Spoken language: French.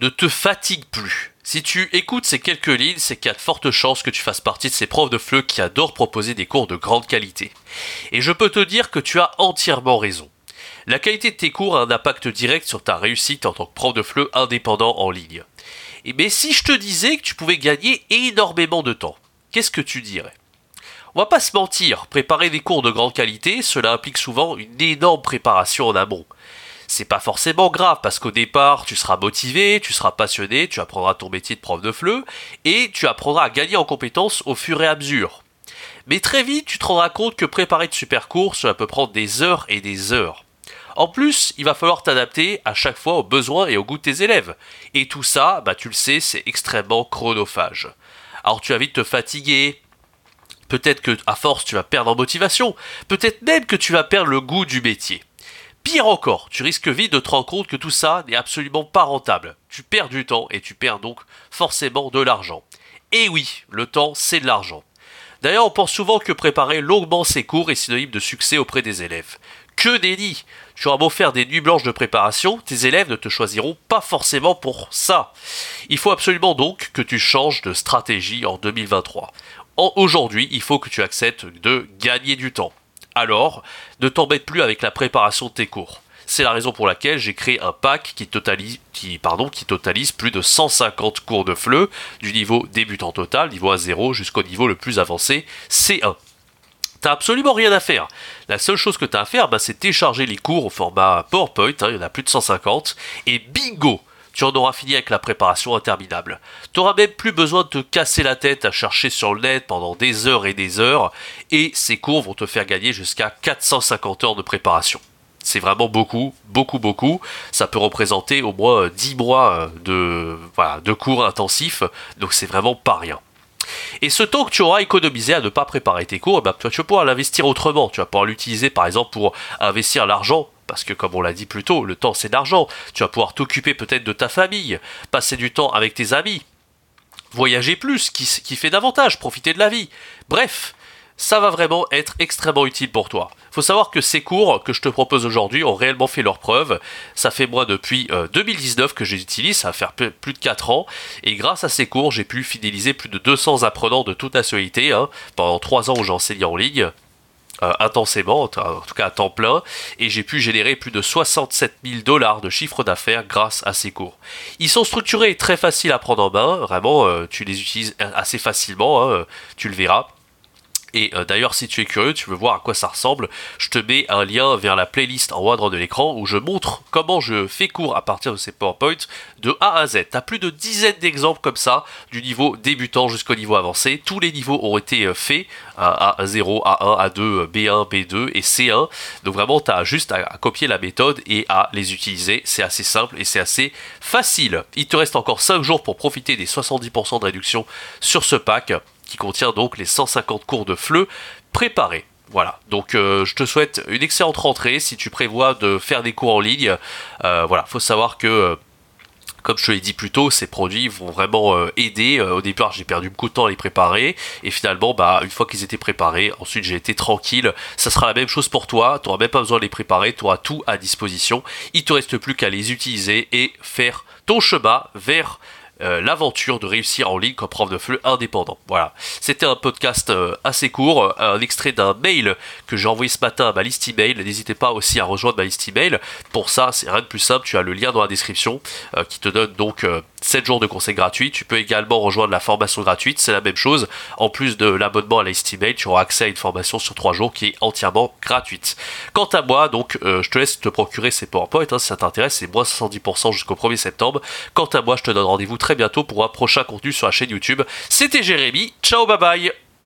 ne te fatigue plus. Si tu écoutes ces quelques lignes, c'est qu'il y a de fortes chances que tu fasses partie de ces profs de FLE qui adorent proposer des cours de grande qualité. Et je peux te dire que tu as entièrement raison. La qualité de tes cours a un impact direct sur ta réussite en tant que prof de FLE indépendant en ligne. Et mais si je te disais que tu pouvais gagner énormément de temps, qu'est-ce que tu dirais? On va pas se mentir, préparer des cours de grande qualité, cela implique souvent une énorme préparation en amont c'est pas forcément grave parce qu'au départ, tu seras motivé, tu seras passionné, tu apprendras ton métier de prof de FLE et tu apprendras à gagner en compétences au fur et à mesure. Mais très vite, tu te rendras compte que préparer de super cours, cela peut prendre des heures et des heures. En plus, il va falloir t'adapter à chaque fois aux besoins et aux goûts de tes élèves. Et tout ça, bah tu le sais, c'est extrêmement chronophage. Alors tu vas vite te fatiguer, peut-être que à force tu vas perdre en motivation, peut-être même que tu vas perdre le goût du métier. Pire encore, tu risques vite de te rendre compte que tout ça n'est absolument pas rentable. Tu perds du temps et tu perds donc forcément de l'argent. Et oui, le temps, c'est de l'argent. D'ailleurs, on pense souvent que préparer longuement ses cours est synonyme de succès auprès des élèves. Que déni Tu auras beau faire des nuits blanches de préparation, tes élèves ne te choisiront pas forcément pour ça. Il faut absolument donc que tu changes de stratégie en 2023. Aujourd'hui, il faut que tu acceptes de gagner du temps alors ne t'embête plus avec la préparation de tes cours. C'est la raison pour laquelle j'ai créé un pack qui totalise, qui, pardon, qui totalise plus de 150 cours de FLE, du niveau débutant total, niveau A0, jusqu'au niveau le plus avancé, C1. T'as absolument rien à faire. La seule chose que tu as à faire, bah, c'est télécharger les cours au format PowerPoint, hein, il y en a plus de 150, et bingo tu en auras fini avec la préparation interminable. Tu n'auras même plus besoin de te casser la tête à chercher sur le net pendant des heures et des heures, et ces cours vont te faire gagner jusqu'à 450 heures de préparation. C'est vraiment beaucoup, beaucoup, beaucoup. Ça peut représenter au moins 10 mois de, de cours intensifs, donc c'est vraiment pas rien. Et ce temps que tu auras économisé à ne pas préparer tes cours, eh ben, tu vas pouvoir l'investir autrement. Tu vas pouvoir l'utiliser par exemple pour investir l'argent parce que comme on l'a dit plus tôt, le temps c'est l'argent. Tu vas pouvoir t'occuper peut-être de ta famille, passer du temps avec tes amis, voyager plus, qui, fait davantage, profiter de la vie. Bref, ça va vraiment être extrêmement utile pour toi. Faut savoir que ces cours que je te propose aujourd'hui ont réellement fait leur preuve. Ça fait moi depuis 2019 euh, que je les utilise, ça va faire plus de 4 ans. Et grâce à ces cours, j'ai pu fidéliser plus de 200 apprenants de toute nationalité hein, pendant 3 ans où j'enseignais en ligne. Euh, intensément, en tout cas à temps plein, et j'ai pu générer plus de 67 000 dollars de chiffre d'affaires grâce à ces cours. Ils sont structurés et très faciles à prendre en main, vraiment, euh, tu les utilises assez facilement, hein, tu le verras. Et euh, d'ailleurs, si tu es curieux, tu veux voir à quoi ça ressemble, je te mets un lien vers la playlist en haut à droite de l'écran où je montre comment je fais cours à partir de ces PowerPoint de A à Z. Tu as plus de dizaines d'exemples comme ça, du niveau débutant jusqu'au niveau avancé. Tous les niveaux ont été euh, faits, à A0, A1, A2, B1, B2 et C1. Donc vraiment, tu as juste à, copier la méthode et à les utiliser. C'est assez simple et c'est assez facile. Il te reste encore 5 jours pour profiter des 70% de réduction sur ce pack qui contient donc les 150 cours de FLE préparés. Voilà, donc euh, je te souhaite une excellente rentrée si tu prévois de faire des cours en ligne. Euh, voilà, faut savoir que euh, comme je te l'ai dit plus tôt, ces produits vont vraiment aider. au départ, j'ai perdu beaucoup de temps à les préparer. Et finalement, bah, une fois qu'ils étaient préparés, ensuite j'ai été tranquille. Ça sera la même chose pour toi. Tu n'auras même pas besoin de les préparer. Tu auras tout à disposition. Il te reste plus qu'à les utiliser et faire ton chemin vers euh, l'aventure de réussir en ligne comme prof de FLE indépendant. Voilà, c'était un podcast euh, assez court, un extrait d'un mail que j'ai envoyé ce matin à ma liste email. N'hésitez pas aussi à rejoindre ma liste email. Pour ça, c'est rien de plus simple, tu as le lien dans la description euh, qui te donne donc 7 jours de conseils gratuits. Tu peux également rejoindre la formation gratuite, c'est la même chose. En plus de l'abonnement à la email, tu auras accès à une formation sur 3 jours qui est entièrement gratuite. Quant à moi, donc, je te laisse te procurer ces PowerPoint hein, si ça t'intéresse, c'est moins 70% jusqu'au 1er septembre. Quant à moi, je te donne rendez-vous très bientôt pour un prochain contenu sur la chaîne YouTube. C'était Jérémy, ciao bye bye